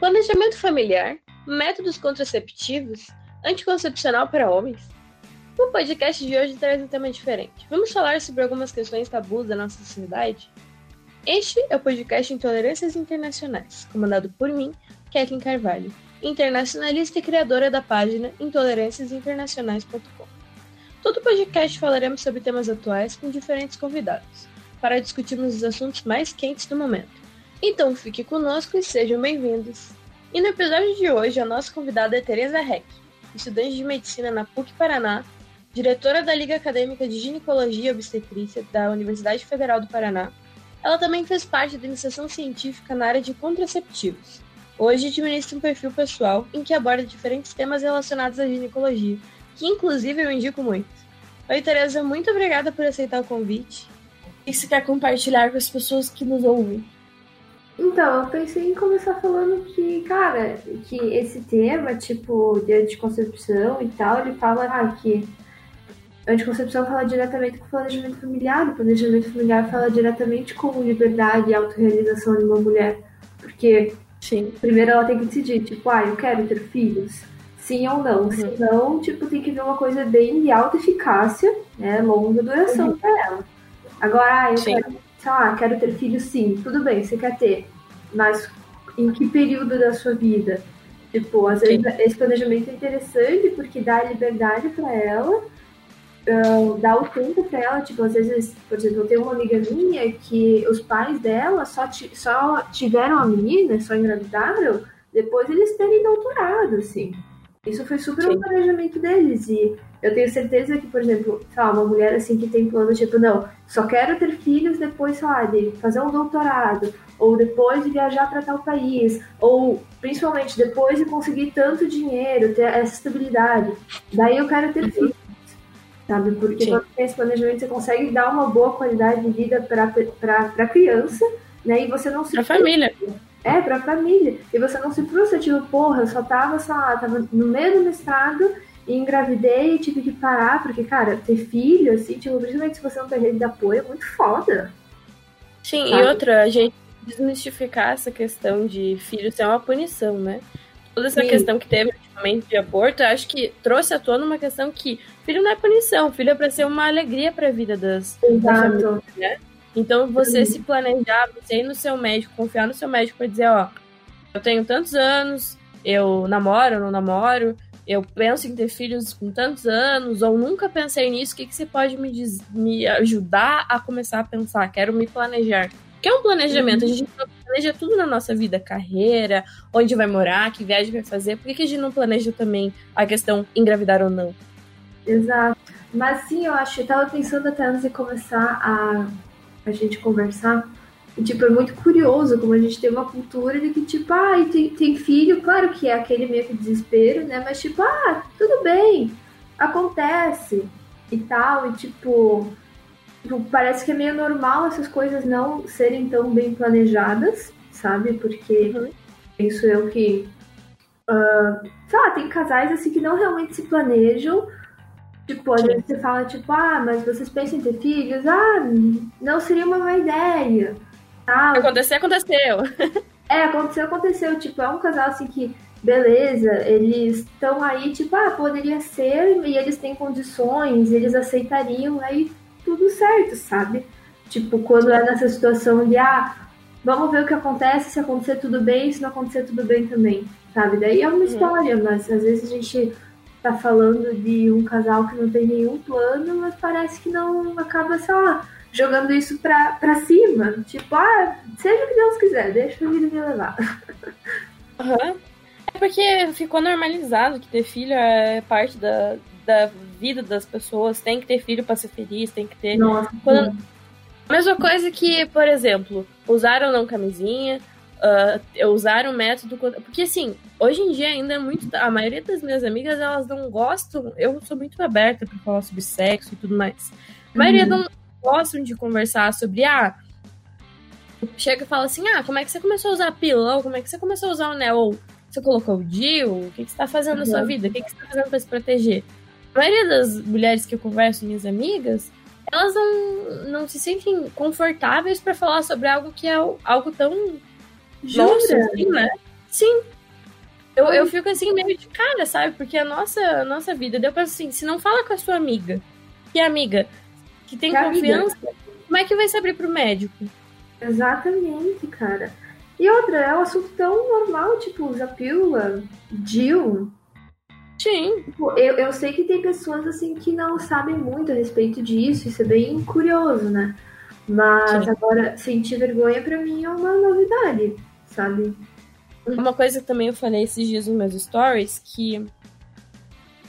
Planejamento familiar, métodos contraceptivos, anticoncepcional para homens. O podcast de hoje traz um tema diferente. Vamos falar sobre algumas questões tabus da nossa sociedade? Este é o podcast Intolerâncias Internacionais, comandado por mim, Kathleen Carvalho, internacionalista e criadora da página intolerânciasinternacionais.com. Todo podcast falaremos sobre temas atuais com diferentes convidados, para discutirmos os assuntos mais quentes do momento. Então fique conosco e sejam bem-vindos. E no episódio de hoje, a nossa convidada é Tereza Reck, estudante de medicina na PUC Paraná, diretora da Liga Acadêmica de Ginecologia e Obstetrícia da Universidade Federal do Paraná ela também fez parte da iniciação científica na área de contraceptivos. Hoje administra um perfil pessoal em que aborda diferentes temas relacionados à ginecologia, que inclusive eu indico muito. Oi, Tereza, muito obrigada por aceitar o convite. E se quer compartilhar com as pessoas que nos ouvem? Então, eu pensei em começar falando que, cara, que esse tema, tipo, de anticoncepção e tal, ele fala ah, que a anticoncepção fala diretamente com o planejamento familiar, o planejamento familiar fala diretamente com liberdade e autorrealização de uma mulher. Porque, Sim. primeiro ela tem que decidir, tipo, ah, eu quero ter filhos? Sim ou não? Uhum. Se não, tipo, tem que ver uma coisa bem de alta eficácia, né, longa duração uhum. pra ela. Agora, ah, eu sim. quero, sei lá, quero ter filhos sim, tudo bem, você quer ter, mas em que período da sua vida? Tipo, às vezes sim. esse planejamento é interessante porque dá liberdade para ela, uh, dar o tempo para ela, tipo, às vezes, por exemplo, eu tenho uma amiga minha que os pais dela só, só tiveram a menina, só engravidaram, depois eles terem doutorado, assim. Isso foi super Sim. um planejamento deles. E eu tenho certeza que, por exemplo, sei lá, uma mulher assim que tem plano, tipo, não, só quero ter filhos depois, sei lá, de fazer um doutorado, ou depois de viajar para tal país, ou principalmente depois de conseguir tanto dinheiro, ter essa estabilidade. Daí eu quero ter uhum. filhos sabe? Porque Sim. quando tem esse planejamento, você consegue dar uma boa qualidade de vida para a criança, né? E você não se. Pra família. É, pra família. E você não se frustra, tipo, porra, eu só tava, sei lá, tava no meio do mestrado e engravidei e tive que parar, porque, cara, ter filho, assim, tipo, principalmente se você não tem rede de apoio, é muito foda. Sim, sabe? e outra, a gente desmistificar essa questão de filho ser uma punição, né? Toda essa Sim. questão que teve ultimamente de aborto, eu acho que trouxe à tona uma questão que filho não é punição, filho é para ser uma alegria para a vida das, famílias, né? Então você se planejar, você ir no seu médico, confiar no seu médico para dizer, ó, eu tenho tantos anos, eu namoro, não namoro, eu penso em ter filhos com tantos anos, ou nunca pensei nisso, o que, que você pode me, diz, me ajudar a começar a pensar? Quero me planejar. Que é um planejamento, uhum. a gente planeja tudo na nossa vida, carreira, onde vai morar, que viagem vai fazer. Por que, que a gente não planeja também a questão engravidar ou não? Exato. Mas sim, eu acho, eu tava pensando até antes de começar a, a gente conversar, e, tipo, é muito curioso como a gente tem uma cultura de que, tipo, ah, tem, tem filho, claro que é aquele meio que desespero, né? Mas, tipo, ah, tudo bem, acontece e tal, e, tipo, tipo, parece que é meio normal essas coisas não serem tão bem planejadas, sabe? Porque uhum. penso eu que, uh, sei lá, tem casais, assim, que não realmente se planejam, Tipo, às vezes você fala, tipo, ah, mas vocês pensam em ter filhos? Ah, não seria uma má ideia. Tá? Acontecer, aconteceu. é, aconteceu, aconteceu. Tipo, é um casal assim que, beleza, eles estão aí, tipo, ah, poderia ser, e eles têm condições, eles aceitariam, aí tudo certo, sabe? Tipo, quando é nessa situação de, ah, vamos ver o que acontece, se acontecer tudo bem, se não acontecer tudo bem também, sabe? Daí é uma uhum. história, mas às vezes a gente tá falando de um casal que não tem nenhum plano, mas parece que não acaba, sei lá, jogando isso pra, pra cima. Tipo, ah, seja o que Deus quiser, deixa a vida me levar. Uhum. É porque ficou normalizado que ter filho é parte da, da vida das pessoas, tem que ter filho para ser feliz, tem que ter. Nossa. Quando... Mesma coisa que, por exemplo, usar ou não camisinha, uh, usar um método. Porque, assim, hoje em dia ainda é muito. A maioria das minhas amigas, elas não gostam. Eu sou muito aberta para falar sobre sexo e tudo mais. A maioria uhum. não gostam de conversar sobre. Ah, chega e fala assim: ah, como é que você começou a usar pilão? Como é que você começou a usar o anel? Você colocou o DIU? O que, que você está fazendo uhum. na sua uhum. vida? O que, que você está fazendo para se proteger? A maioria das mulheres que eu converso, minhas amigas, elas não, não se sentem confortáveis para falar sobre algo que é algo tão Jura? Nossa, assim, né? Sim. Eu, eu fico assim meio de cara, sabe? Porque a nossa, nossa vida, deu pra assim, se não fala com a sua amiga, que é amiga, que tem que confiança, amiga. como é que vai se abrir pro médico? Exatamente, cara. E outra, é um assunto tão normal, tipo, usar pílula, DIL. Sim. Tipo, eu, eu sei que tem pessoas assim que não sabem muito a respeito disso, isso é bem curioso, né? Mas Sim. agora, sentir vergonha para mim é uma novidade, sabe? Uma coisa que também eu falei esses dias nos meus stories, que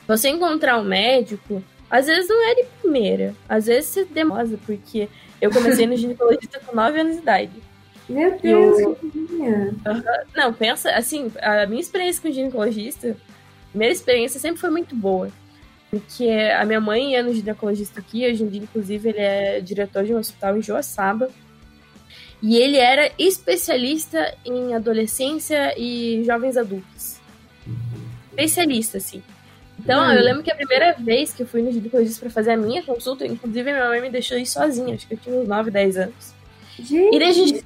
você encontrar um médico, às vezes não é de primeira, às vezes você demora, porque eu comecei no ginecologista com 9 anos de idade. Meu Deus, eu... Não, pensa, assim, a minha experiência com ginecologista, minha experiência sempre foi muito boa. Porque a minha mãe é no ginecologista aqui, hoje em dia, inclusive, ele é diretor de um hospital em Joaçaba. E ele era especialista em adolescência e jovens adultos. Especialista, assim. Então, hum. eu lembro que a primeira vez que eu fui no ginecologista para fazer a minha consulta, inclusive minha mãe me deixou ir sozinha, acho que eu tinha uns 9, 10 anos. Gente, e daí a gente,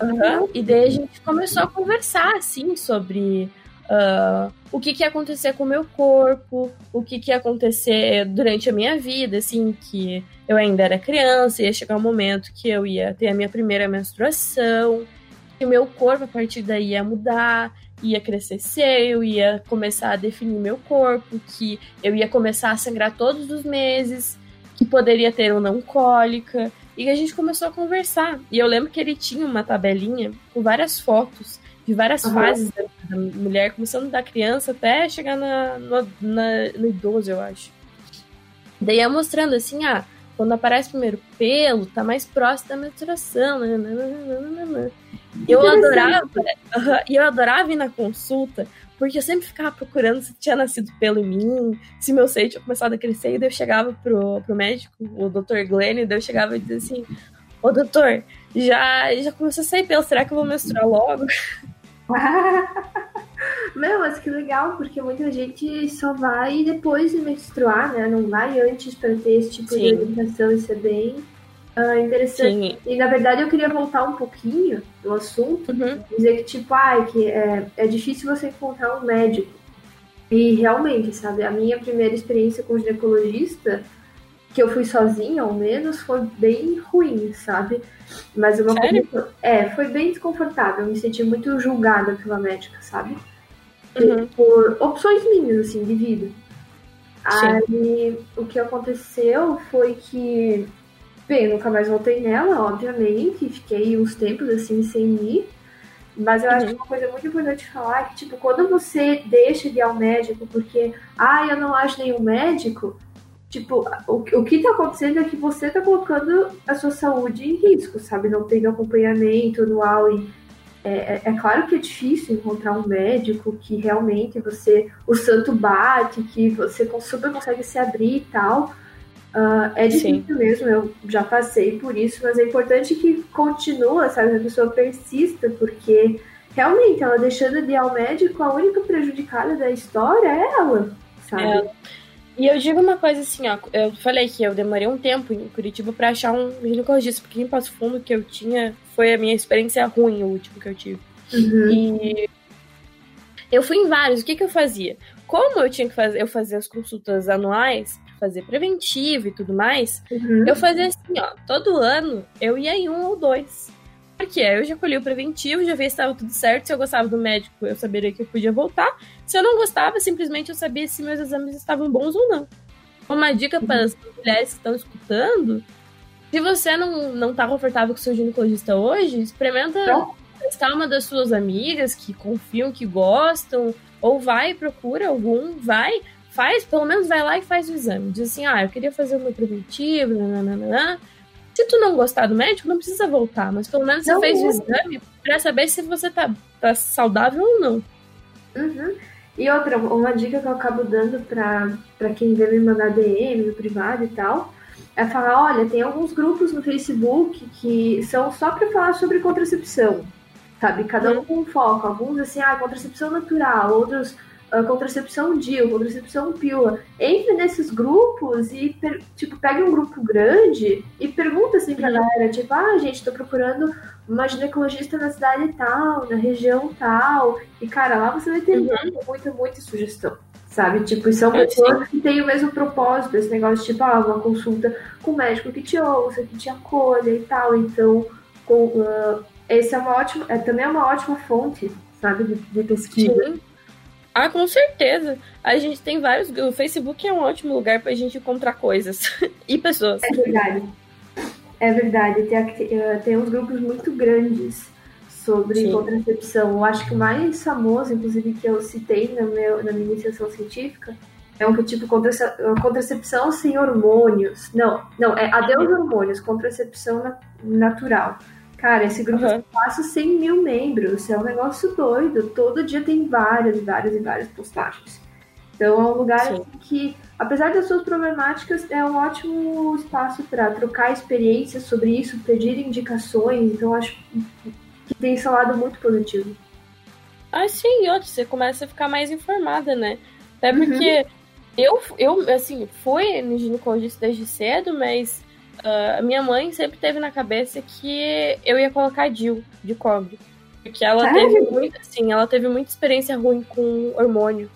uhum, e daí a gente começou a conversar, assim, sobre uh, o que, que ia acontecer com o meu corpo, o que, que ia acontecer durante a minha vida, assim, que eu ainda era criança, ia chegar um momento que eu ia ter a minha primeira menstruação, que o meu corpo a partir daí ia mudar, ia crescer seio, ia começar a definir meu corpo, que eu ia começar a sangrar todos os meses, que poderia ter ou não cólica, e a gente começou a conversar. E eu lembro que ele tinha uma tabelinha com várias fotos de várias uhum. fases da, da, mulher, começando da criança até chegar na, no, na, no idoso, eu acho. Daí ia mostrando assim, ah, quando aparece primeiro pelo, tá mais próximo da menstruação. Nananana. Eu adorava, e eu adorava ir na consulta, porque eu sempre ficava procurando se tinha nascido pelo em mim, se meu seio tinha começado a crescer, e daí eu chegava pro, pro médico, o Dr. Glenn, e daí eu chegava e dizia assim, ô doutor, já, já começou a sair pelo, será que eu vou menstruar logo? Meu, mas que legal, porque muita gente só vai depois de menstruar, né? Não vai antes para ter esse tipo Sim. de orientação. Isso é bem uh, interessante. Sim. E na verdade eu queria voltar um pouquinho no assunto, uhum. dizer que, tipo, ah, que é, é difícil você encontrar um médico. E realmente, sabe, a minha primeira experiência com ginecologista que eu fui sozinha, ao menos, foi bem ruim, sabe? Mas uma Sério? coisa. É, foi bem desconfortável. Eu me senti muito julgada pela médica, sabe? Uhum. Por opções minhas, assim, de vida. Sim. Aí o que aconteceu foi que. Bem, nunca mais voltei nela, obviamente. Fiquei uns tempos assim sem ir. Mas eu uhum. acho que uma coisa muito importante falar é que, tipo, quando você deixa de ir ao médico porque, ah, eu não acho nenhum médico, Tipo, o, o que tá acontecendo é que você tá colocando a sua saúde em risco, sabe? Não tendo acompanhamento anual e é, é, é, claro que é difícil encontrar um médico que realmente você o santo bate, que você super consegue se abrir e tal. Uh, é difícil Sim. mesmo, eu já passei por isso, mas é importante que continua, sabe? A pessoa persista, porque realmente ela deixando de ir ao médico, a única prejudicada da história é ela, sabe? É. E eu digo uma coisa assim, ó, eu falei que eu demorei um tempo em Curitiba para achar um ginecologista, porque em Passo Fundo que eu tinha foi a minha experiência ruim, o último que eu tive. Uhum. E eu fui em vários, o que que eu fazia? Como eu tinha que fazer, eu fazia as consultas anuais, fazer preventivo e tudo mais, uhum. eu fazia assim, ó, todo ano eu ia em um ou dois. Porque eu já colhi o preventivo, já vi se estava tudo certo. Se eu gostava do médico, eu saberia que eu podia voltar. Se eu não gostava, simplesmente eu sabia se meus exames estavam bons ou não. Uma dica para as mulheres que estão escutando: se você não, não tá confortável com o seu ginecologista hoje, experimenta testar uma das suas amigas que confiam, que gostam, ou vai, procura algum, vai, faz, pelo menos vai lá e faz o exame. Diz assim: ah, eu queria fazer o meu preventivo, nananana se tu não gostar do médico, não precisa voltar, mas pelo menos não, você fez o exame para saber se você tá, tá saudável ou não. Uhum. E outra, uma dica que eu acabo dando para quem vem me mandar DM no privado e tal, é falar, olha, tem alguns grupos no Facebook que são só para falar sobre contracepção, sabe? Cada um uhum. com um foco. Alguns assim, ah, contracepção natural, outros uh, contracepção DIU, contracepção pílula. Entre nesses grupos e, tipo, pega um grupo grande e pergunta assim pra galera, tipo, ah, gente, tô procurando uma ginecologista na cidade tal, na região tal. E, cara, lá você vai ter uhum. muita, muita, muita sugestão sabe? Tipo, são pessoas que têm o mesmo propósito, esse negócio, tipo, ah, uma consulta com um médico que te ouça, que te acolha e tal. Então, com, uh, esse é uma ótima, é também é uma ótima fonte, sabe, de, de pesquisa. Sim. Ah, com certeza. A gente tem vários. O Facebook é um ótimo lugar pra gente encontrar coisas e pessoas. É verdade. É verdade. Tem, eh, tem uns grupos muito grandes sobre Sim. contracepção. Eu acho que o mais famoso, inclusive, que eu citei na, meu, na minha iniciação científica, é um que tipo contracepção sem hormônios. Não, não, é adeus hormônios, contracepção natural. Cara, esse grupo uhum. passa 100 mil membros, é um negócio doido. Todo dia tem várias, várias e várias postagens. Então é um lugar assim, que, apesar das suas problemáticas, é um ótimo espaço para trocar experiências sobre isso, pedir indicações. Então acho que tem esse lado muito positivo. Ah, sim, e outro, você começa a ficar mais informada, né? Até porque uhum. eu, eu, assim, fui no ginecologista desde cedo, mas Uh, minha mãe sempre teve na cabeça que eu ia colocar Jill de cobre. Porque ela Sério? teve muito, assim, ela teve muita experiência ruim com hormônio.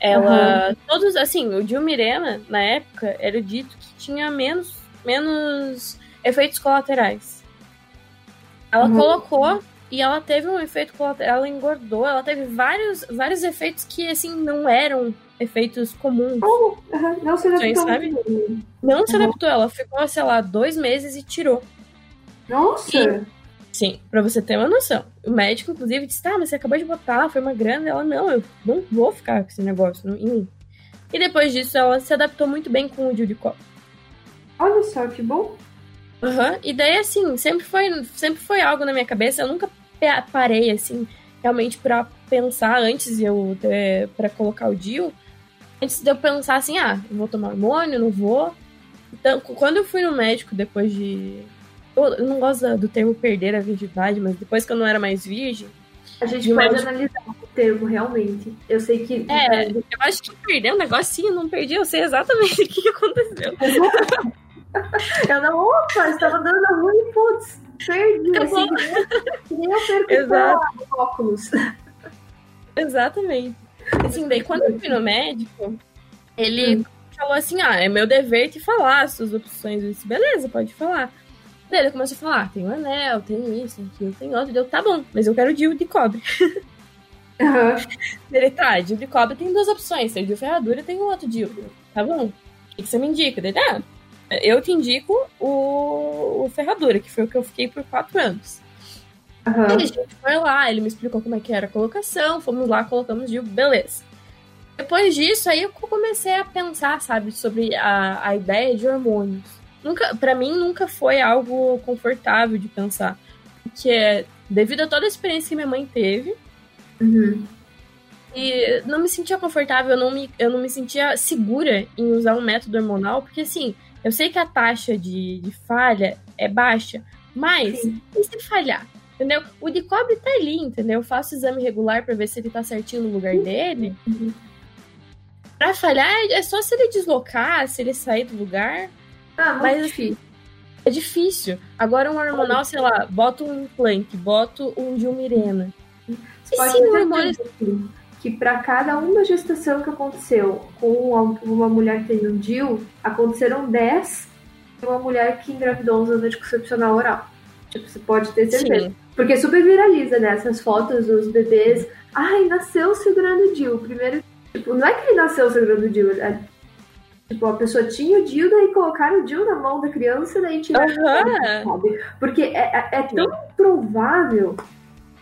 Ela. Uhum. Todos, assim, o Jill Mirena, na época, era dito que tinha menos, menos efeitos colaterais. Ela uhum. colocou e ela teve um efeito colateral, ela engordou, ela teve vários, vários efeitos que, assim, não eram efeitos comuns. Oh, uhum. Não se adaptou. Sabe? Não se adaptou. Ela ficou, sei lá, dois meses e tirou. Nossa! E, sim, pra você ter uma noção. O médico, inclusive, disse: tá, mas você acabou de botar, foi uma grana. Ela, não, eu não vou ficar com esse negócio em mim. E depois disso, ela se adaptou muito bem com o Judy Cop. Olha só, que bom. Uhum. E daí, assim, sempre foi, sempre foi algo na minha cabeça. Eu nunca parei, assim, realmente para pensar antes de eu para colocar o Dio antes de eu pensar assim, ah, vou tomar hormônio, não vou. Então, quando eu fui no médico depois de. Eu não gosto do termo perder a virgindade, mas depois que eu não era mais virgem. A gente pode médico... analisar o termo, realmente. Eu sei que. É, eu acho que perder um negocinho, não perdi, eu sei exatamente o que aconteceu. eu não, opa, estava dando ruim, putz, perdi. Assim, nem eu perco Exato. óculos. Exatamente. Assim, daí quando eu fui no médico, ele hum. falou assim: ah, é meu dever te falar as suas opções. Eu disse, beleza, pode falar. Daí ele começou a falar: ah, tem um anel, tem isso, tem aquilo, tem outro. Deu, tá bom, mas eu quero DIU de cobre. Uhum. Ele, tá, DIU de cobre tem duas opções: tem DIU ferradura e tem o outro DIU. Tá bom, o que, você me indica? Ele, ah, eu te indico o, o ferradura, que foi o que eu fiquei por quatro anos. Uhum. a gente foi lá, ele me explicou como é que era a colocação, fomos lá, colocamos de beleza. Depois disso, aí eu comecei a pensar, sabe, sobre a, a ideia de hormônios. Nunca, para mim, nunca foi algo confortável de pensar. Porque, devido a toda a experiência que minha mãe teve, uhum. e não me sentia confortável, eu não me, eu não me sentia segura em usar um método hormonal, porque, assim, eu sei que a taxa de, de falha é baixa, mas Sim. e se falhar? Entendeu? O de cobre tá ali, entendeu? Eu faço exame regular para ver se ele tá certinho no lugar dele. Uhum. Pra falhar, é só se ele deslocar, se ele sair do lugar. Ah, mas é difícil. É difícil. Agora um hormonal, sei lá, bota um implante, bota um. Você pode sim, hormônio... que para cada uma gestação que aconteceu com uma mulher tendo um DIL, aconteceram 10 uma mulher que engravidou usando anticoncepcional oral. Tipo, você pode ter certeza. Sim. Porque super viraliza, né? Essas fotos dos bebês. Ai, nasceu segurando o Dil. Primeiro, tipo, não é que ele nasceu segurando o Dil, é, Tipo, a pessoa tinha o Dil, daí colocaram o Dil na mão da criança, daí tiraram uhum. sabe? Porque é, é, é tão provável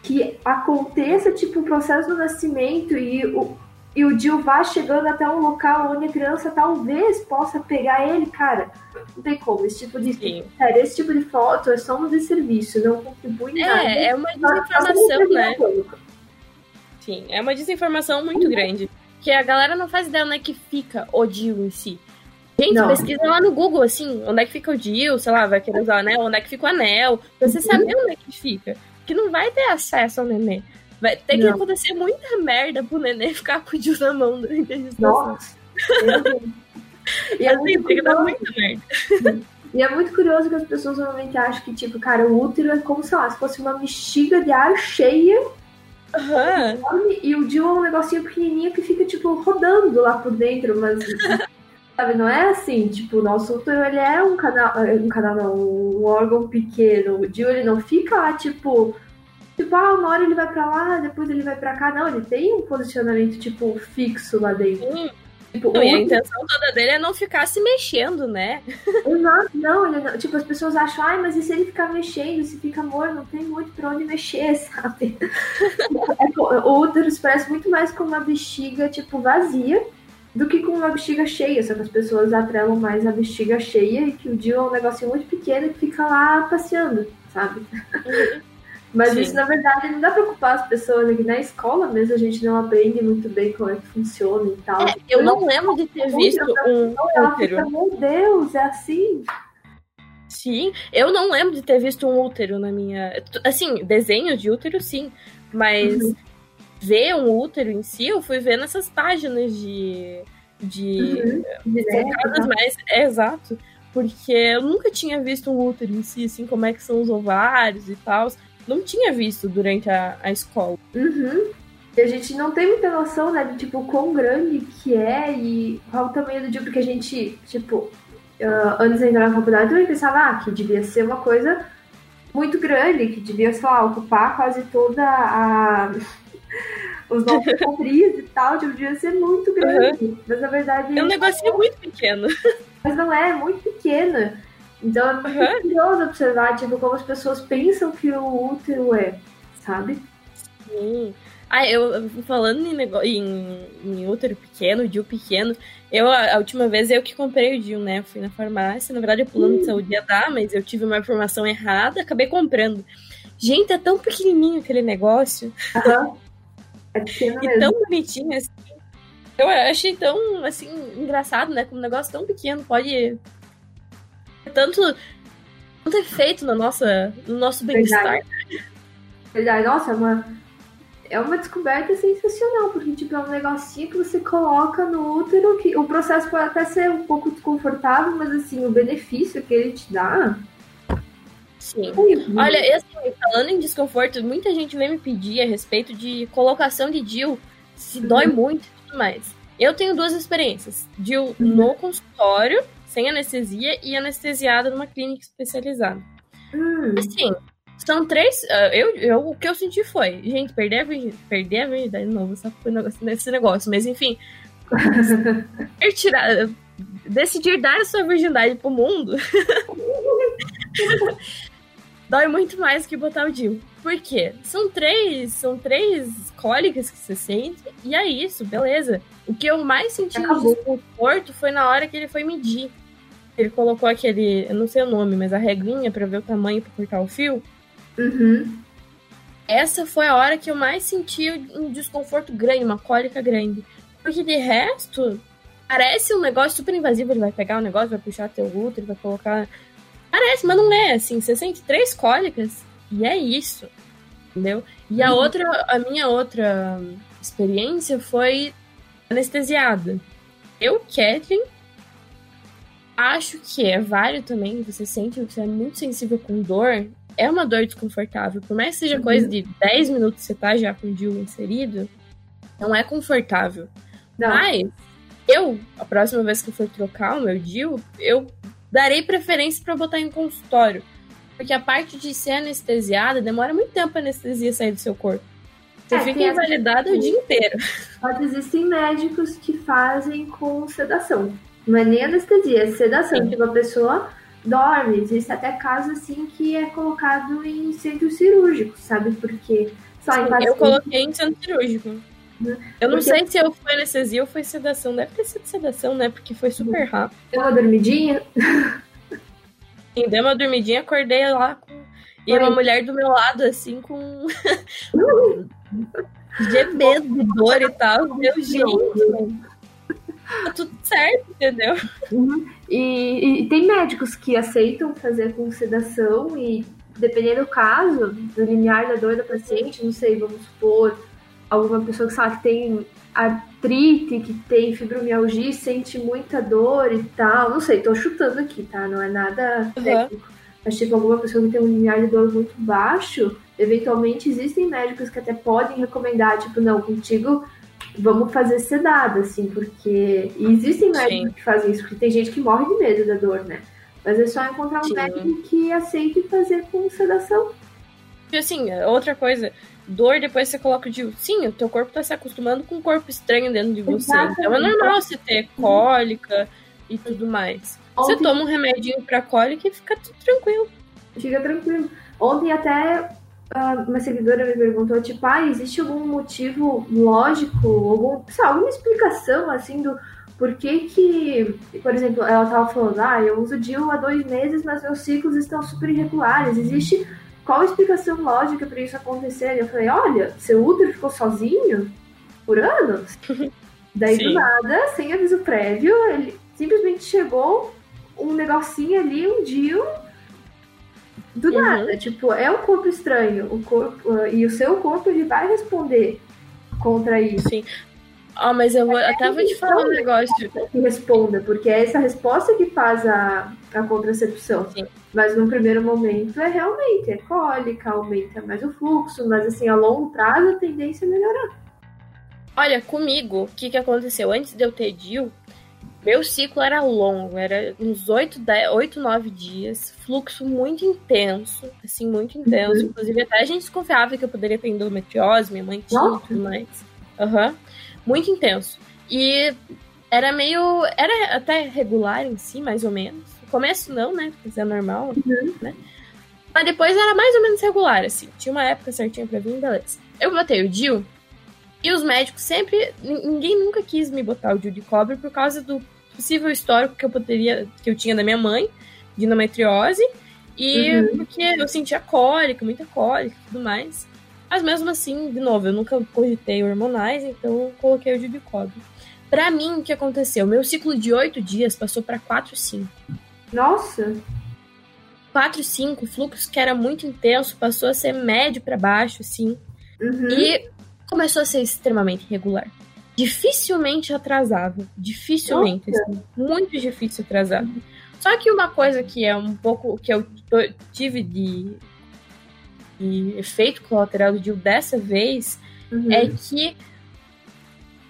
que aconteça, tipo, o processo do nascimento e o, e o Jill vá chegando até um local onde a criança talvez possa pegar ele, cara, não tem como. Esse tipo de Sim. esse tipo de foto é só um desserviço, não contribui é, nada. É, uma desinformação, né? Sim, é uma desinformação muito uhum. grande. Que a galera não faz ideia onde é que fica o Jill em si. Gente, não. pesquisa lá no Google, assim, onde é que fica o Jill, sei lá, vai querer usar o anel, onde é que fica o anel, pra você uhum. saber onde é que fica. Que não vai ter acesso ao neném. Vai ter que não. acontecer muita merda pro neném ficar com o Jill na mão durante a gestação. Nossa. e é assim, tem que dar muita merda. E é muito curioso que as pessoas normalmente acham que, tipo, cara, o útero é como, sei lá, se fosse uma bexiga de ar cheia. Uhum. E o Jill é um negocinho pequenininho que fica, tipo, rodando lá por dentro, mas. sabe, não é assim, tipo, o nosso útero, ele é um canal, um canal não, um órgão pequeno. O Jill, ele não fica lá, tipo, tipo, ah, uma hora ele vai pra lá, depois ele vai pra cá. Não, ele tem um posicionamento, tipo, fixo lá dentro. Sim. Tipo, não, e a intenção toda dele é não ficar se mexendo, né? Exato, não, não, tipo, as pessoas acham, ai, mas e se ele ficar mexendo, se fica amor, não tem muito pra onde mexer, sabe? é, o útero parece muito mais com uma bexiga, tipo, vazia, do que com uma bexiga cheia, só que as pessoas atrelam mais a bexiga cheia e que o Dio é um negocinho muito pequeno que fica lá passeando, sabe? Uhum. Mas Sim. isso, na verdade, não dá pra ocupar as pessoas aqui na escola mesmo, a gente não aprende muito bem como é que funciona e tal. É, eu não lembro de ter visto um útero. Meu Deus, é assim? Sim, eu não lembro de ter visto um útero na minha. Assim, desenho de útero, sim. Mas uhum. ver um útero em si, eu fui ver nessas páginas de. de. Uhum. focadas mais. É, exato. Porque eu nunca tinha visto um útero em si, assim, como é que são os ovários e tal não tinha visto durante a, a escola. Uhum. E a gente não tem muita noção, né, de, tipo, quão grande que é e qual o tamanho do dia, porque a gente, tipo, uh, antes de entrar na faculdade, eu pensava ah, que devia ser uma coisa muito grande, que devia, sei lá, ocupar quase toda a... os nossos compris e tal, tipo, devia ser muito grande. Uhum. Mas na verdade. É um negocinho muito pequeno. Mas não é, é muito pequeno. Então é muito uhum. curioso observar, tipo, como as pessoas pensam que o útero é, sabe? Sim. Ah, eu falando em, negócio, em, em útero pequeno, DIU pequeno, eu a, última vez eu que comprei o DIU, né? fui na farmácia, na verdade o plano de saúde ia dar, mas eu tive uma informação errada, acabei comprando. Gente, é tão pequenininho aquele negócio. Uhum. É pequeno e tão bonitinho assim. Eu achei tão, assim, engraçado, né? Como um negócio tão pequeno pode tanto, tanto efeito no, nossa, no nosso bem-estar. Verdade. Nossa, é uma, é uma descoberta sensacional, porque tipo, é um negocinho que você coloca no útero, que o processo pode até ser um pouco desconfortável, mas assim, o benefício que ele te dá. Sim. Olha, assim, falando em desconforto, muita gente vem me pedir a respeito de colocação de DIL, se uhum. dói muito e tudo mais. Eu tenho duas experiências. DIL uhum. no consultório sem anestesia e anestesiada numa clínica especializada. Hum. Assim, são três. Uh, eu, eu, o que eu senti foi, gente, perder a virgindade. Perder a virgindade de novo, só foi nesse negócio, mas enfim. tirar, decidir dar a sua virgindade pro mundo. dói muito mais que botar o DIU. Por quê? São três, são três cólicas que você sente, e é isso, beleza. O que eu mais senti Acabou. desconforto foi na hora que ele foi medir. Ele colocou aquele, eu não sei o nome, mas a regrinha para ver o tamanho para cortar o fio. Uhum. Essa foi a hora que eu mais senti um desconforto grande, uma cólica grande. Porque de resto, parece um negócio super invasivo. Ele vai pegar o negócio, vai puxar teu útero, vai colocar. Parece, mas não é assim. Você sente três cólicas e é isso. Entendeu? E a outra, a minha outra experiência foi anestesiada. Eu, Kathleen, acho que é válido também, você sente que você é muito sensível com dor, é uma dor desconfortável. Por mais que seja uhum. coisa de 10 minutos que você tá já com o DIU inserido, não é confortável. Não. Mas eu, a próxima vez que eu for trocar o meu DIU, eu darei preferência para botar em consultório. Porque a parte de ser anestesiada demora muito tempo a anestesia sair do seu corpo. Você é, fica invalidado o dia inteiro. Mas existem médicos que fazem com sedação. Não é nem anestesia, é sedação. Tipo, a pessoa dorme. Existe até casos assim que é colocado em centro cirúrgico, sabe? Porque só Sim, em paciente... Eu coloquei em centro cirúrgico. Né? Eu não Porque... sei se eu foi anestesia ou foi sedação. Deve ter sido sedação, né? Porque foi super rápido. Deu uma dormidinha? Sim, dei uma dormidinha, acordei lá. E uma mulher do meu lado, assim, com. Gemendo de dor e tal. Meu, gente tá tudo certo, entendeu? Uhum. E, e, tem médicos que aceitam fazer com sedação e dependendo do caso, do limiar da dor da paciente, não sei, vamos supor, alguma pessoa que sabe que tem artrite, que tem fibromialgia, sente muita dor e tal. Não sei, tô chutando aqui, tá? Não é nada uhum. técnico. Mas, tipo, alguma pessoa que tem um limiar de dor muito baixo, eventualmente existem médicos que até podem recomendar, tipo, não, contigo vamos fazer sedada, assim, porque. E existem médicos Sim. que fazem isso, porque tem gente que morre de medo da dor, né? Mas é só encontrar um Sim. médico que aceite fazer com sedação. E assim, outra coisa, dor, depois você coloca o DIU. Sim, o teu corpo tá se acostumando com um corpo estranho dentro de você. Exatamente. Então é normal você ter cólica e tudo mais. Ontem... Você toma um remedinho pra cólica e fica tudo tranquilo. Fica tranquilo. Ontem até uh, uma seguidora me perguntou, tipo, ah, existe algum motivo lógico, algum, sei lá, alguma explicação, assim, do porquê que, por exemplo, ela tava falando, ah, eu uso DIU há dois meses, mas meus ciclos estão super irregulares. Existe qual a explicação lógica para isso acontecer? Eu falei, olha, seu útero ficou sozinho por anos? Daí Sim. do nada, sem aviso prévio, ele simplesmente chegou um negocinho ali, um dia do uhum. nada. Tipo, é um corpo estranho, o corpo e o seu corpo ele vai responder contra isso. Sim. Ah, mas eu vou, é até vou te falar um negócio. Que responda, porque é essa resposta que faz a, a contracepção. Sim. Mas no primeiro momento é realmente, é cólica, aumenta mais o fluxo, mas assim, a longo prazo a tendência é melhorar. Olha, comigo, o que, que aconteceu? Antes de eu ter DIL, meu ciclo era longo, era uns 8, 10, 8 9 dias, fluxo muito intenso, assim, muito intenso. Uhum. Inclusive, até a gente desconfiava que eu poderia ter endometriose, minha mãe tinha e tudo mais. Uhum. Muito intenso. E era meio. Era até regular em si, mais ou menos começo não, né? Porque é normal, uhum. né? Mas depois era mais ou menos regular, assim. Tinha uma época certinha pra vir, beleza. Eu botei o DIL e os médicos sempre. Ninguém nunca quis me botar o DIL de cobre por causa do possível histórico que eu poderia. que eu tinha da minha mãe, de endometriose. E uhum. porque eu sentia cólica, muita cólica e tudo mais. Mas mesmo assim, de novo, eu nunca cogitei hormonais, então eu coloquei o de cobre. Pra mim, o que aconteceu? Meu ciclo de oito dias passou para quatro, cinco. Nossa! 4, 5, fluxo que era muito intenso, passou a ser médio para baixo, assim. Uhum. E começou a ser extremamente irregular. Dificilmente atrasável. Dificilmente, assim, muito difícil atrasado. Só que uma coisa que é um pouco que eu tive de, de efeito colateral do DIL dessa vez uhum. é que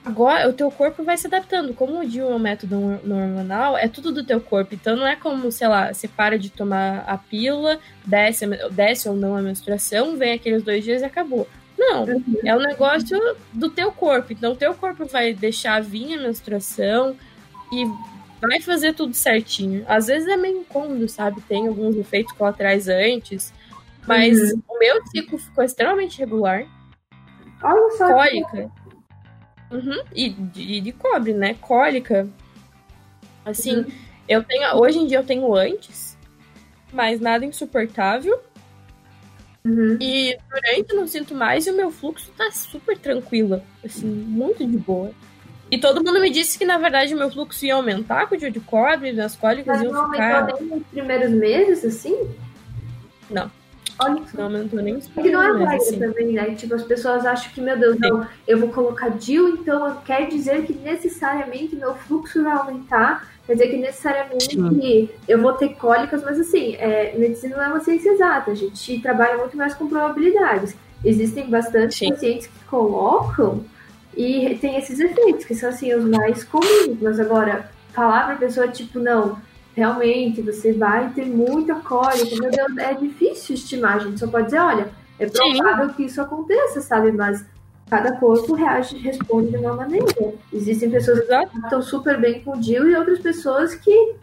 Agora, o teu corpo vai se adaptando. Como o DIU é um método hormonal, é tudo do teu corpo. Então, não é como, sei lá, você para de tomar a pílula, desce, desce ou não a menstruação, vem aqueles dois dias e acabou. Não, uhum. é um negócio do teu corpo. Então, o teu corpo vai deixar vir a menstruação e vai fazer tudo certinho. Às vezes é meio incômodo, sabe? Tem alguns efeitos colaterais antes. Mas uhum. o meu ciclo ficou extremamente regular. Olha só. Cólica. Uhum. E de, de, cobre, né? Cólica. Assim, uhum. eu tenho. Hoje em dia eu tenho antes, mas nada insuportável. Uhum. E durante eu não sinto mais e o meu fluxo tá super tranquilo. Assim, muito de boa. E todo mundo me disse que, na verdade, o meu fluxo ia aumentar com o dia de cobre, as cólicas mas iam ficar... Mas não nos primeiros meses, assim? Não. Olha Não aumentou nem os E não é regra assim. também, né? Tipo, as pessoas acham que, meu Deus, não, eu vou colocar DIL, então quer dizer que necessariamente meu fluxo vai aumentar, quer dizer que necessariamente Sim. eu vou ter cólicas, mas assim, é, medicina não é uma ciência exata, a gente trabalha muito mais com probabilidades. Existem bastante Sim. pacientes que colocam e tem esses efeitos, que são assim, os mais comuns, mas agora, falar pra pessoa, tipo, não, realmente você vai ter muita cólica. Meu Deus, é difícil estimar. A gente só pode dizer, olha, é provável Sim. que isso aconteça, sabe? Mas cada corpo reage responde de uma maneira. Existem pessoas que estão super bem com o DIL e outras pessoas que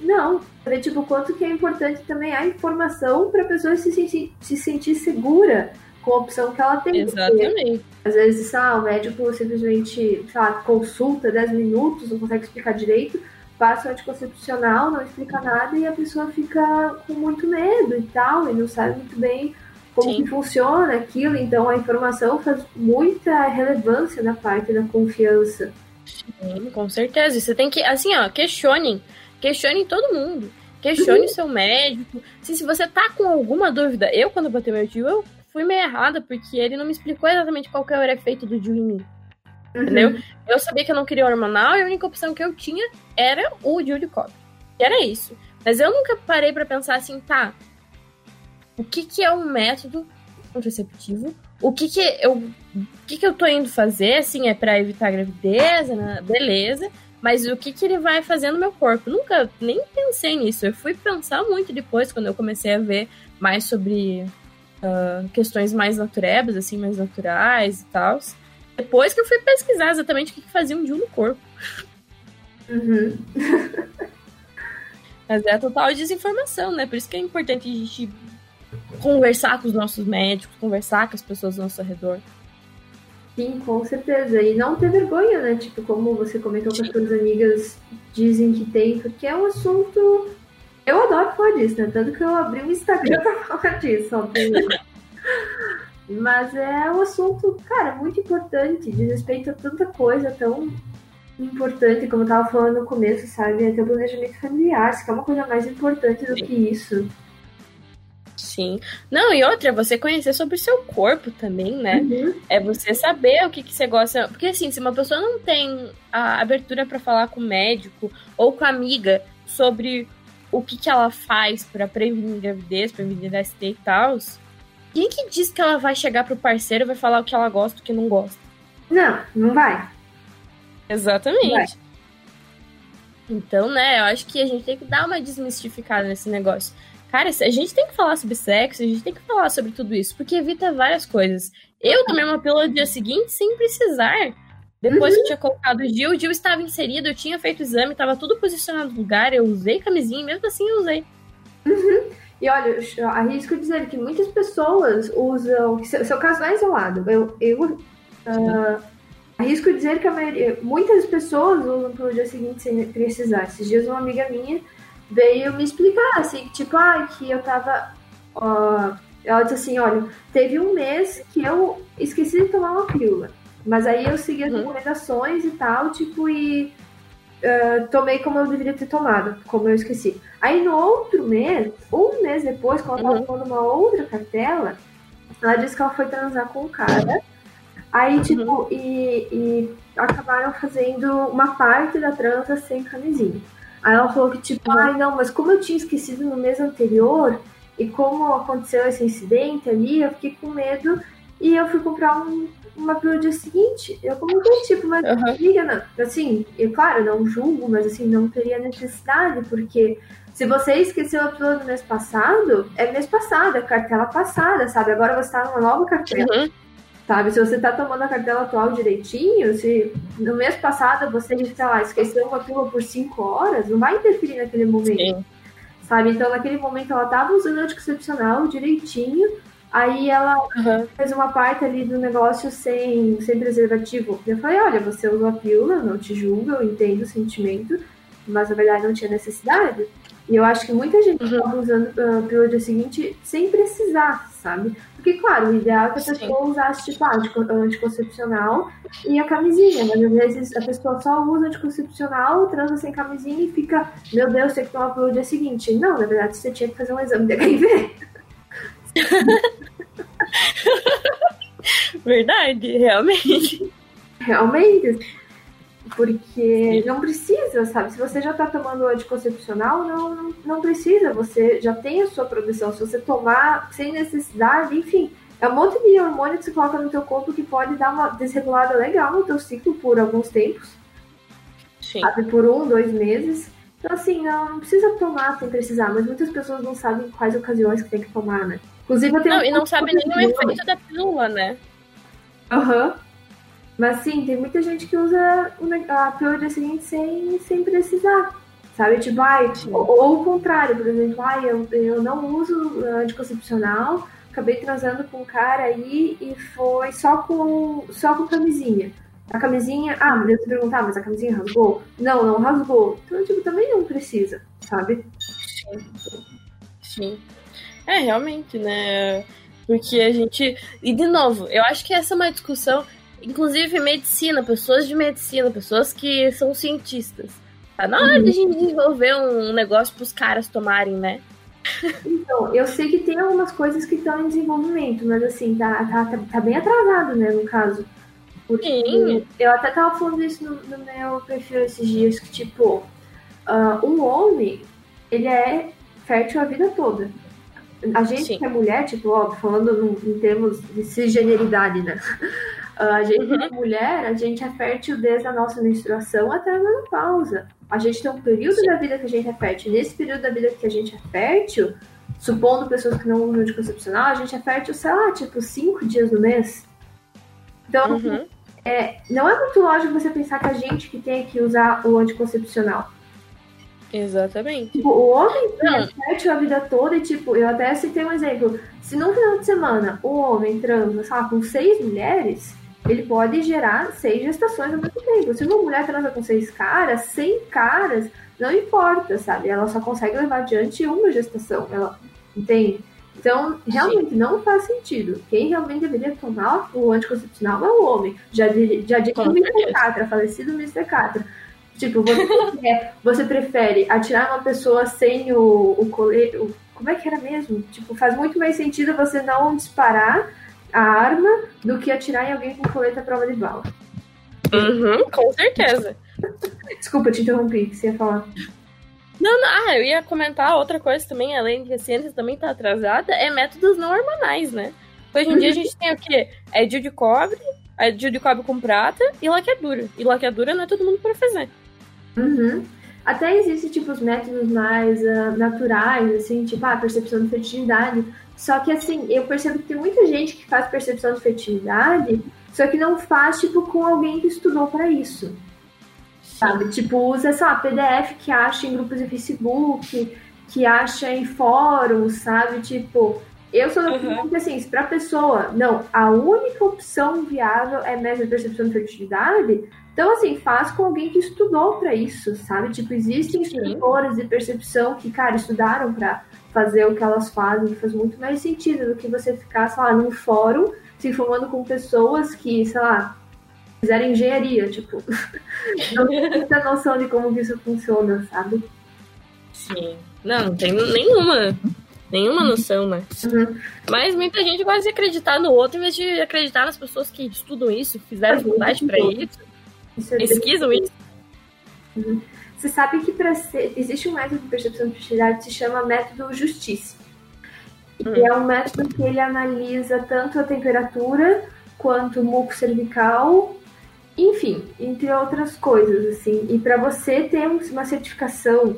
não. Saber, tipo, quanto que é importante também a informação para a pessoa se sentir, se sentir segura com a opção que ela tem. Exatamente. Às vezes, ah, o médico simplesmente, lá, consulta 10 minutos, não consegue explicar direito, passa o anticoncepcional, não explica nada e a pessoa fica com muito medo e tal, e não sabe muito bem como Sim. que funciona aquilo, então a informação faz muita relevância na parte da confiança. Sim, com certeza. Você tem que, assim, ó, questionem, questionem todo mundo. Questione uhum. seu médico. Se, se você tá com alguma dúvida, eu, quando botei meu tio, eu fui meio errada, porque ele não me explicou exatamente qual que era o efeito do DIU em mim. Uhum. Entendeu? Eu sabia que eu não queria hormonal e a única opção que eu tinha era o cobre. E era isso. Mas eu nunca parei para pensar assim, tá, o que que é um método contraceptivo? O que que eu, o que que eu tô indo fazer, assim, é para evitar gravidez, né? beleza, mas o que que ele vai fazer no meu corpo? Nunca nem pensei nisso. Eu fui pensar muito depois, quando eu comecei a ver mais sobre uh, questões mais naturebas, assim, mais naturais e tal. Depois que eu fui pesquisar exatamente o que, que fazia um DIU no corpo. Uhum. Mas é a total desinformação, né? Por isso que é importante a gente conversar com os nossos médicos, conversar com as pessoas ao nosso redor. Sim, com certeza. E não ter vergonha, né? Tipo, como você comentou que as suas amigas dizem que tem, porque é um assunto. Eu adoro falar disso, né? Tanto que eu abri um Instagram pra falar disso, obviamente. Mas é um assunto, cara, muito importante, diz respeito a tanta coisa tão importante, como eu tava falando no começo, sabe? Até o planejamento familiar, que é uma coisa mais importante do Sim. que isso. Sim. Não, e outra, você conhecer sobre o seu corpo também, né? Uhum. É você saber o que, que você gosta. Porque, assim, se uma pessoa não tem a abertura para falar com o médico ou com a amiga sobre o que, que ela faz para prevenir gravidez, prevenir ST e tal, quem que diz que ela vai chegar pro parceiro e vai falar o que ela gosta e o que não gosta? Não, não vai. Exatamente. Não vai. Então, né, eu acho que a gente tem que dar uma desmistificada nesse negócio. Cara, a gente tem que falar sobre sexo, a gente tem que falar sobre tudo isso, porque evita várias coisas. Eu tomei uma pílula no dia seguinte sem precisar. Depois uhum. que eu tinha colocado o Gil, o Gil estava inserido, eu tinha feito o exame, estava tudo posicionado no lugar, eu usei camisinha, mesmo assim eu usei. Uhum. E olha, arrisco dizer que muitas pessoas usam. Seu caso não é isolado. Eu, eu uh, arrisco dizer que a maioria, muitas pessoas usam pelo dia seguinte sem precisar. Esses dias uma amiga minha veio me explicar, assim, tipo, ah, que eu tava. Uh, ela disse assim, olha, teve um mês que eu esqueci de tomar uma pílula. Mas aí eu segui as uhum. recomendações e tal, tipo, e uh, tomei como eu deveria ter tomado, como eu esqueci. Aí no outro mês, um mês depois, quando ela tava uhum. tomando uma outra cartela, ela disse que ela foi transar com um cara. Aí, uhum. tipo, uhum. e, e acabaram fazendo uma parte da transa sem camisinha. Aí ela falou que, tipo, ai não, mas como eu tinha esquecido no mês anterior, e como aconteceu esse incidente ali, eu fiquei com medo e eu fui comprar um, uma pílula dia seguinte. Eu comentei, tipo, mas uhum. assim, eu, claro, não julgo, mas assim, não teria necessidade, porque se você esqueceu a pílula do mês passado, é mês passado, é cartela passada, sabe? Agora você tá numa nova cartela. Uhum. Sabe, se você tá tomando a cartela atual direitinho, se no mês passado você, sei lá, esqueceu uma pílula por 5 horas, não vai interferir naquele momento. Sim. Sabe? Então, naquele momento ela tava usando anticoncepcional direitinho, aí ela uhum. fez uma parte ali do negócio sem, sem preservativo. Eu falei, olha, você usou a pílula, não te julgo, eu entendo o sentimento, mas na verdade não tinha necessidade. E eu acho que muita gente uhum. Tá usando uh, pílula dia seguinte sem precisar, sabe? Porque, claro, o ideal é que a Sim. pessoa usasse tipo anticoncepcional e a camisinha, mas às vezes a pessoa só usa anticoncepcional, transa sem camisinha e fica, meu Deus, tem que tomar pílula dia seguinte. Não, na verdade, você tinha que fazer um exame de HIV. Verdade, realmente. Realmente. Porque não precisa, sabe? Se você já tá tomando anticoncepcional, não, não, não precisa. Você já tem a sua produção. Se você tomar sem necessidade, enfim, é um monte de hormônio que você coloca no teu corpo que pode dar uma desregulada legal no teu ciclo por alguns tempos. Sim. Sabe? Por um, dois meses. Então, assim, não, não precisa tomar sem precisar, mas muitas pessoas não sabem quais ocasiões que tem que tomar, né? Inclusive, eu tenho Não, um e não sabem nem o efeito da pílula, né? Aham. Uhum. Mas sim, tem muita gente que usa a pílula seguinte sem, sem precisar. Sabe? Tipo, ai, ou, ou, o contrário, por exemplo, ai, eu, eu não uso anticoncepcional, acabei transando com um cara aí e foi só com, só com camisinha. A camisinha, ah, mas eu perguntar, mas a camisinha rasgou? Não, não rasgou. Então, tipo, também não precisa, sabe? Sim. Sim. É, realmente, né? Porque a gente. E de novo, eu acho que essa é uma discussão inclusive medicina, pessoas de medicina, pessoas que são cientistas, Tá na hora de a gente desenvolver um negócio pros caras tomarem, né? Então, eu sei que tem algumas coisas que estão em desenvolvimento, mas assim, tá, tá, tá, tá bem atrasado, né, no caso. Porque Sim. eu até tava falando isso no, no meu perfil esses dias, que tipo, uh, um homem, ele é fértil a vida toda. A gente Sim. que é mulher, tipo, ó, falando no- em termos de cisgeneridade, né? A gente que é mulher, a gente é fértil desde a nossa menstruação até a menopausa. A gente tem um período da vida que a gente é fértil. Nesse período da vida que a gente é fértil, supondo pessoas que não usam anticoncepcional, a gente é fértil, sei lá, tipo, cinco dias no mês. Então, Uhum. não é muito lógico você pensar que a gente que tem que usar o anticoncepcional. Exatamente. Tipo, o homem fértil a vida toda e, tipo, eu até citei um exemplo. Se no final de semana o homem transa, sei lá, com seis mulheres, ele pode gerar seis gestações ao mesmo tempo. Se uma mulher transa com seis caras, cem caras, não importa, sabe? Ela só consegue levar adiante uma gestação. Ela entende? Então, realmente não faz sentido. Quem realmente deveria tomar o anticoncepcional é o homem. Já, já disse o Mr. Catra, falecido Mr. Catra. Tipo, você, prefere- você prefere atirar uma pessoa sem o, o colete. o- Como é que era mesmo? Tipo, faz muito mais sentido você não disparar a arma do que atirar em alguém com colete à prova de bala. Uhum, com certeza. Desculpa, te interrompi, que você ia falar. Não, não, ah, eu ia comentar outra coisa também, além de que a ciência também tá atrasada, é métodos não hormonais, né? Hoje em dia a gente tem o quê? É DIU de cobre, é DIU de cobre com prata e laqueadura. E laqueadura não é todo mundo pra fazer. Uhum. Até existem, tipo, os métodos mais ah, naturais, assim, tipo, a percepção de fertilidade. Só que, assim, eu percebo que tem muita gente que faz percepção de fertilidade, só que não faz, tipo, com alguém que estudou pra isso. Sabe? Tipo, usa, sei lá, PDF que acha em grupos de Facebook, que acha em fóruns, sabe? Tipo, eu sou da Uhum. opinião que, assim, se pra pessoa, não, a única opção viável é mesmo a percepção de fertilidade, então, assim, faz com alguém que estudou pra isso, sabe? Tipo, existem instrutores de percepção que, cara, estudaram pra fazer o que elas fazem, que faz muito mais sentido do que você ficar, sei lá, num fórum se informando com pessoas que, sei lá, fizeram engenharia, tipo, não tem muita noção de como que isso funciona, sabe? Sim. Não, não tem nenhuma. Nenhuma noção, né? Uhum. Mas muita gente gosta de acreditar no outro em vez de acreditar nas pessoas que estudam isso, fizeram muito faculdade pra sentido. isso, Isso é pesquisam isso. Você sabe que para ser existe um método de percepção de fertilidade que se chama método justiça. Hum. E é um método que ele analisa tanto a temperatura quanto o muco cervical, enfim, entre outras coisas assim. E para você ter um- uma certificação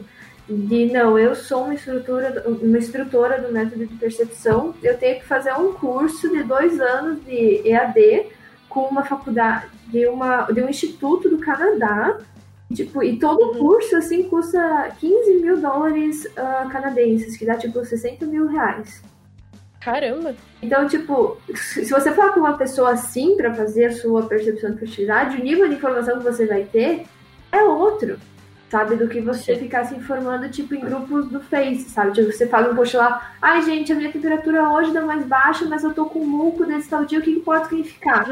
de não, eu sou uma instrutora, uma instrutora do método de percepção, eu tenho que fazer um curso de dois anos de EAD com uma faculdade de uma de um instituto do Canadá Tipo, e todo o curso, assim, custa 15 mil dólares ah, canadenses, que dá, tipo, 60 mil reais. Caramba. Então, tipo, se você falar com uma pessoa assim pra fazer a sua percepção de fertilidade, o nível de informação que você vai ter é outro, sabe? Do que você Sim. ficar se informando, tipo, em grupos do Face, sabe? Tipo, você fala um post lá, ai, gente, a minha temperatura hoje dá mais baixa, mas eu tô com muco desse tal dia, o que, que pode significar?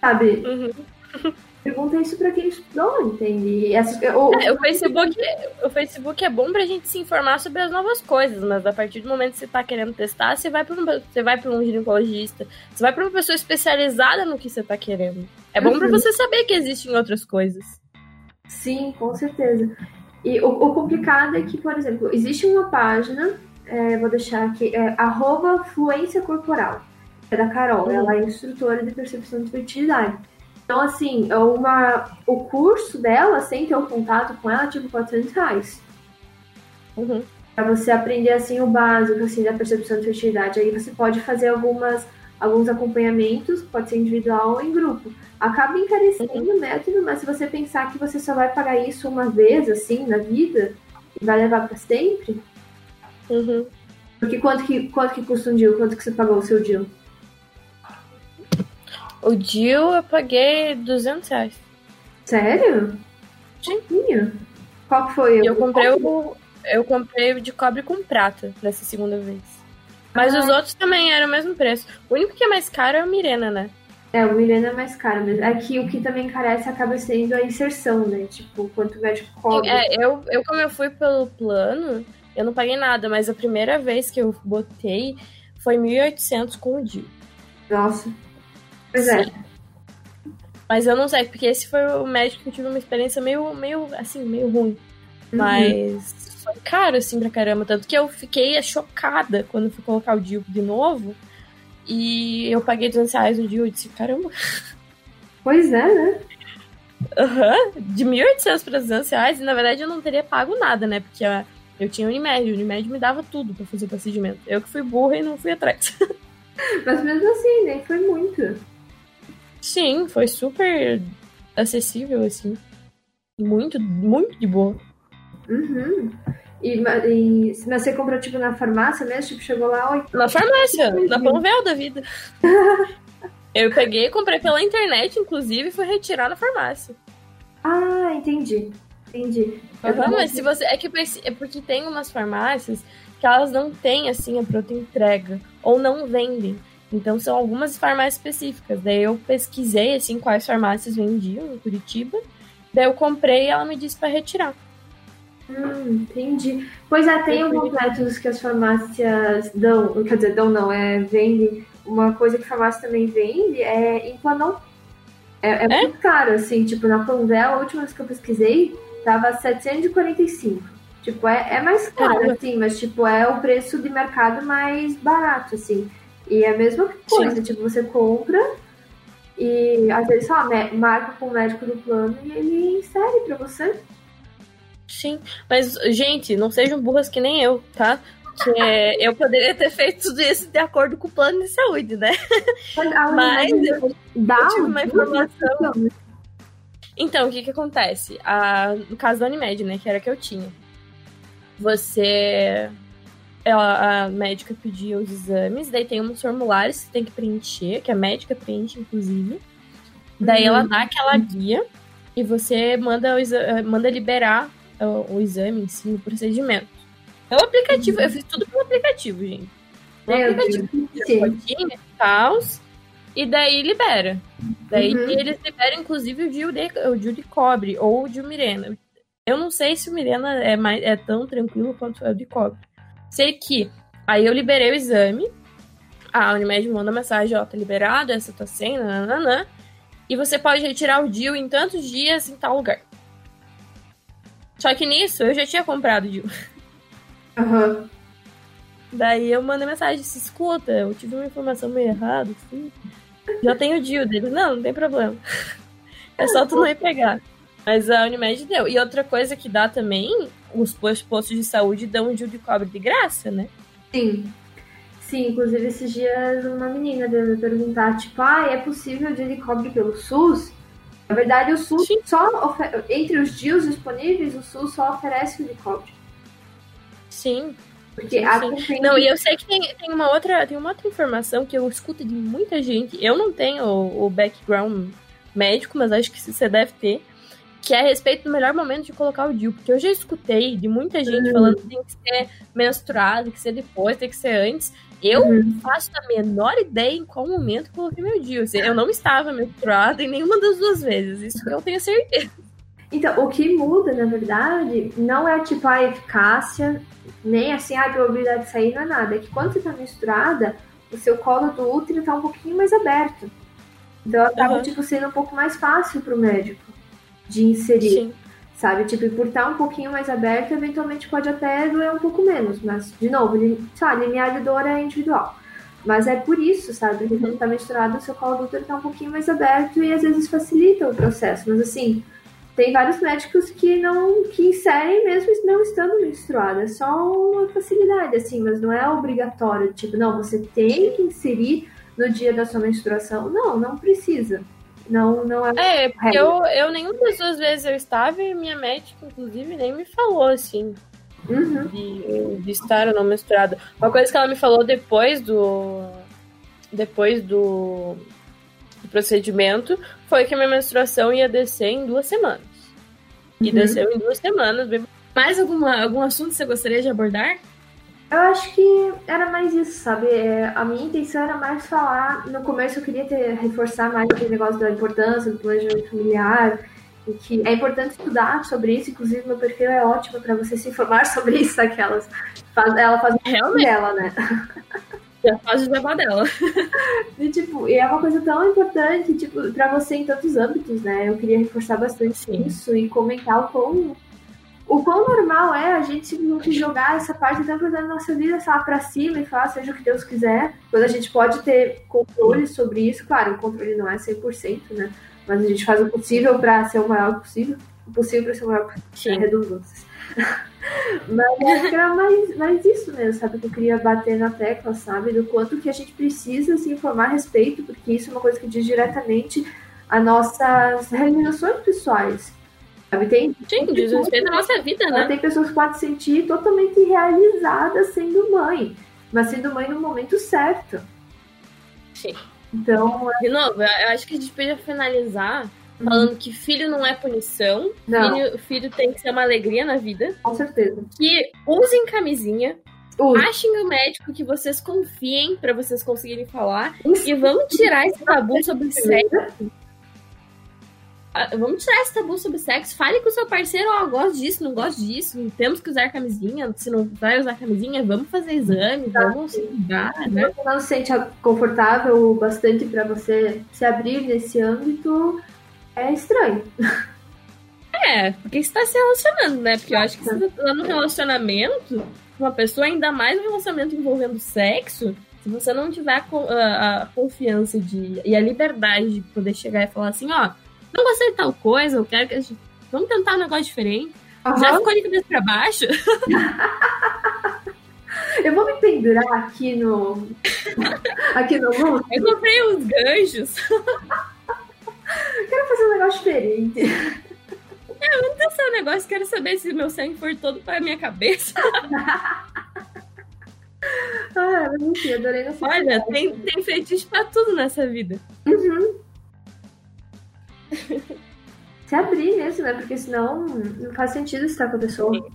Sabe? Uhum. Pergunta isso pra quem estudou, entende? E essas- ou- É, o Facebook, o Facebook é bom pra gente se informar sobre as novas coisas, mas a partir do momento que você tá querendo testar, você vai pra um, você vai pra um ginecologista, você vai pra uma pessoa especializada no que você tá querendo. É bom pra Uhum. você saber que existem outras coisas. Sim, com certeza. E o, o complicado é que, por exemplo, existe uma página, é, vou deixar aqui, é arroba fluência corporal, é da Carol, Uhum. ela é instrutora de percepção de fertilidade. Então, assim, é uma, o curso dela, sem ter o contato com ela, é tipo 400 reais. Uhum. Pra você aprender, assim, o básico, assim, da percepção de fertilidade. Aí você pode fazer algumas, alguns acompanhamentos, pode ser individual ou em grupo. Acaba encarecendo o método, mas se você pensar que você só vai pagar isso uma vez, assim, na vida, e vai levar pra sempre, Uhum. porque quanto que, quanto que custa um dia? Quanto que você pagou o seu dia? O Jill eu paguei 200 reais. Sério? Minha? Qual foi? E eu comprei o, eu comprei o de cobre com prata dessa segunda vez. Mas Ah. os outros também eram o mesmo preço. O único que é mais caro é o Mirena, né? É, o Milena é mais caro mesmo. Aqui o que também encarece acaba sendo a inserção, né? Tipo, quanto o médico cobra. É, eu, eu, como eu fui pelo plano, eu não paguei nada, mas a primeira vez que eu botei foi 1.800 com o DIU. Nossa. Pois é. Mas eu não sei, porque esse foi o médico que eu tive uma experiência meio, meio assim, meio ruim. Uhum. Mas foi caro, assim, pra caramba. Tanto que eu fiquei chocada quando fui colocar o DIU de novo. E eu paguei 200 reais no DIU e disse, caramba. Pois é, né? Aham, uhum. de 1.800 para 200 reais. E na verdade eu não teria pago nada, né? Porque eu tinha Unimed. O Unimed me dava tudo pra fazer o procedimento. Eu que fui burra e não fui atrás. Mas mesmo assim, nem foi muito. Sim, foi super acessível, assim. Muito, muito de boa. Uhum. E, e mas você comprou, tipo, na farmácia mesmo? Tipo, chegou lá... Oi, na farmácia, na Panvel da vida. Eu peguei, comprei pela internet, inclusive, e fui retirar na farmácia. Ah, entendi. Entendi. Uhum, mas se você. É que é porque tem umas farmácias que elas não têm assim a pronta entrega. Ou não vendem. Então são algumas farmácias específicas. Daí eu pesquisei assim quais farmácias vendiam em Curitiba. Daí eu comprei e ela me disse para retirar. Hum, entendi. Pois é, tem alguns métodos que as farmácias dão, quer dizer, dão não, é vende. Uma coisa que a farmácia também vende é Implanon. É, é, é, muito caro, assim, tipo, na Panvel, a última vez que eu pesquisei, tava 745. Tipo, é, é mais caro, Caramba. assim, mas tipo, é o preço de mercado mais barato, assim. E é a mesma coisa, Sim. tipo, você compra e às vezes só marca com o médico do plano e ele insere pra você. Sim, mas, gente, não sejam burras que nem eu, tá? Que eu poderia ter feito tudo isso de acordo com o plano de saúde, né? Mas eu, Dá eu tive uma informação. Então, o que que acontece? A, no caso da Unimed, né, que era que eu tinha. Você ela, a médica pedia os exames, daí tem uns formulários que tem que preencher, que a médica preenche, inclusive. Daí uhum. ela dá aquela guia e você manda, exame, manda liberar o, o, exame em si, o procedimento. É o aplicativo, uhum. eu fiz tudo pelo aplicativo, gente. O é, aplicativo e tal, e daí libera. Daí uhum. eles liberam, inclusive, o Gil de, o de cobre ou o de Mirena. Eu não sei se o Mirena é, mais, é tão tranquilo quanto o de cobre. Sei que aí eu liberei o exame, a Unimed manda mensagem, ó, tá liberado, essa tua senha, nananã, e você pode retirar o DIU em tantos dias em tal lugar. Só que nisso eu já tinha comprado o DIU. Uhum. Daí eu mandei mensagem, se escuta, eu tive uma informação meio errada, assim. Já tenho o DIU dele. Não, não tem problema. É só tu não ir pegar. Mas a Unimed deu. E outra coisa que dá também, os postos de saúde dão um DIU de cobre de graça, né? Sim. Sim, inclusive esses dias uma menina deve perguntar, tipo, ah, é possível DIU de cobre pelo SUS? Na verdade, o SUS Sim. só entre os DIUs disponíveis, o SUS só oferece o de cobre. Sim. Porque sim. Não, e eu sei que tem, tem, uma outra, tem uma outra informação que eu escuto de muita gente. Eu não tenho o, o background médico, mas acho que você deve ter que é a respeito do melhor momento de colocar o DIU, porque eu já escutei de muita gente uhum. falando que tem que ser menstruado, tem que ser depois, tem que ser antes. Eu uhum. faço a menor ideia em qual momento coloquei meu DIU. Eu não estava menstruada em nenhuma das duas vezes, isso eu tenho certeza. Então, o que muda, na verdade, não é tipo a eficácia, nem assim a probabilidade de sair, não é nada. É que quando você está menstruada, o seu colo do útero está um pouquinho mais aberto. Então acaba uhum. tipo, sendo um pouco mais fácil para o médico de inserir. Sim. Sabe? Tipo, por estar um pouquinho mais aberto, eventualmente pode até doer um pouco menos. Mas, de novo, sabe, limiar de dor é individual. Mas é por isso, sabe? Porque quando tá misturado, o seu colo do útero tá um pouquinho mais aberto e às vezes facilita o processo. Mas assim, tem vários médicos que não que inserem mesmo não estando menstruada. É só uma facilidade, assim, mas não é obrigatório. Tipo, não, você tem que inserir no dia da sua menstruação. Não, não precisa. Não, não é. É, porque eu, eu nenhuma das duas vezes eu estava e minha médica, inclusive, nem me falou assim. Uhum. De, de estar ou não menstruada. Uma coisa que ela me falou depois do. Depois do, do procedimento foi que a minha menstruação ia descer em duas semanas. E uhum. desceu em duas semanas. Mais alguma, algum assunto que você gostaria de abordar? Eu acho que era mais isso, sabe? É, a minha intenção era mais falar. No começo eu queria ter, reforçar mais aquele negócio da importância do planejamento familiar, e que é importante estudar sobre isso. Inclusive, meu perfil é ótimo para você se informar sobre isso. Aquelas. Ela faz Realmente. dela, né? Já faz o jabá dela. E, tipo, e é uma coisa tão importante, tipo, pra você em tantos âmbitos, né? Eu queria reforçar bastante Sim. isso e comentar o quão, o quão normal é a gente simplesmente jogar essa parte importante da nossa vida, sei lá, pra cima e falar seja o que Deus quiser. Quando a gente pode ter controle sobre isso, claro, o controle não é 100%, né? Mas a gente faz o possível pra ser o maior possível. O possível pra ser o maior possível. É redundâncias. Mas eu acho que era mais, mais isso mesmo, sabe? Que eu queria bater na tecla, sabe? Do quanto que a gente precisa se informar a respeito, porque isso é uma coisa que diz diretamente a nossas realizações pessoais. Sabe? Tem, Sim, diz respeito à nossa vida, né? tem pessoas que podem se sentir totalmente realizadas sendo mãe, mas sendo mãe no momento certo. Sim. Então, De novo, eu acho que a gente podia finalizar falando que filho não é punição, não, filho, filho tem que ser uma alegria na vida, com certeza. que usem camisinha, Ui, achem o médico que vocês confiem pra vocês conseguirem falar e vamos tirar esse tabu sobre sexo. Ah, Vamos tirar esse tabu sobre sexo. Fale com o seu parceiro, ó, gosto disso, não gosto disso. Temos que usar camisinha. Se não vai usar camisinha, vamos fazer exame, vamos se cuidar, né? você não se sente confortável o bastante para você se abrir nesse âmbito, é estranho. É, porque você tá se relacionando, né? Porque eu acho que você tá no relacionamento, com uma pessoa, ainda mais um relacionamento envolvendo sexo, se você não tiver a, a- a confiança de, e a liberdade de poder chegar e falar assim, ó, não gostei de tal coisa, eu quero que a gente. Vamos tentar um negócio diferente. Já Aham. ficou de cabeça pra baixo? Eu vou me pendurar aqui no. aqui no mundo. Eu comprei uns ganchos. Quero fazer um negócio diferente. É um negócio, quero saber se meu sangue for todo pra minha cabeça. Ah, enfim, adorei não Olha, tem, tem feitiço pra tudo nessa vida. Uhum. Se abrir mesmo, né? Porque senão não faz sentido estar com a pessoa.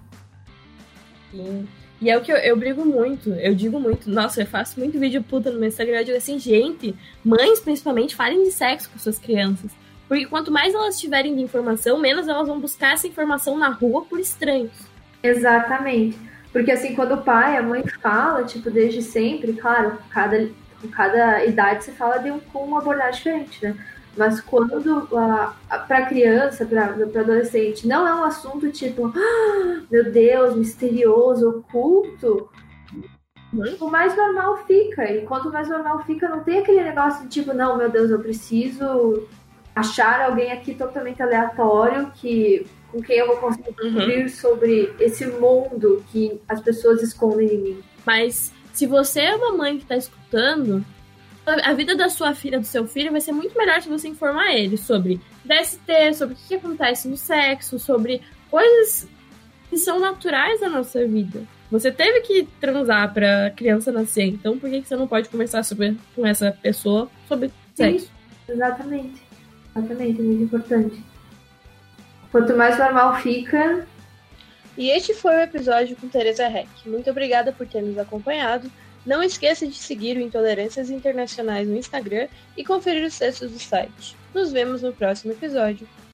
Sim. E é o que eu, eu brigo muito, eu digo muito. Nossa, eu faço muito vídeo puta no meu Instagram. Eu digo assim, gente, mães principalmente, falem de sexo com suas crianças. Porque quanto mais elas tiverem de informação, menos elas vão buscar essa informação na rua por estranhos. Exatamente. Porque assim, quando o pai, a mãe fala, tipo, desde sempre, claro, cada, com cada idade você fala de um, com uma abordagem diferente, né? Mas quando a, a, pra criança, pra, pra adolescente, não é um assunto tipo, "Ah, meu Deus, misterioso, oculto, Uhum. o mais normal fica. E quanto mais normal fica, não tem aquele negócio de tipo, não, meu Deus, eu preciso achar alguém aqui totalmente aleatório que com quem eu vou conseguir Uhum. descobrir sobre esse mundo que as pessoas escondem em mim. Mas se você é uma mãe que tá escutando, a vida da sua filha, do seu filho, vai ser muito melhor se você informar ele sobre DST, sobre o que que acontece no sexo, sobre coisas que são naturais da nossa vida. Você teve que transar pra criança nascer, então por que que você não pode conversar sobre, com essa pessoa sobre sexo? Exatamente. Exatamente, é muito importante. Quanto mais normal fica, E este foi o episódio com Teresa Heck. Muito obrigada por ter nos acompanhado. Não esqueça de seguir o Intolerâncias Internacionais no Instagram e conferir os textos do site. Nos vemos no próximo episódio.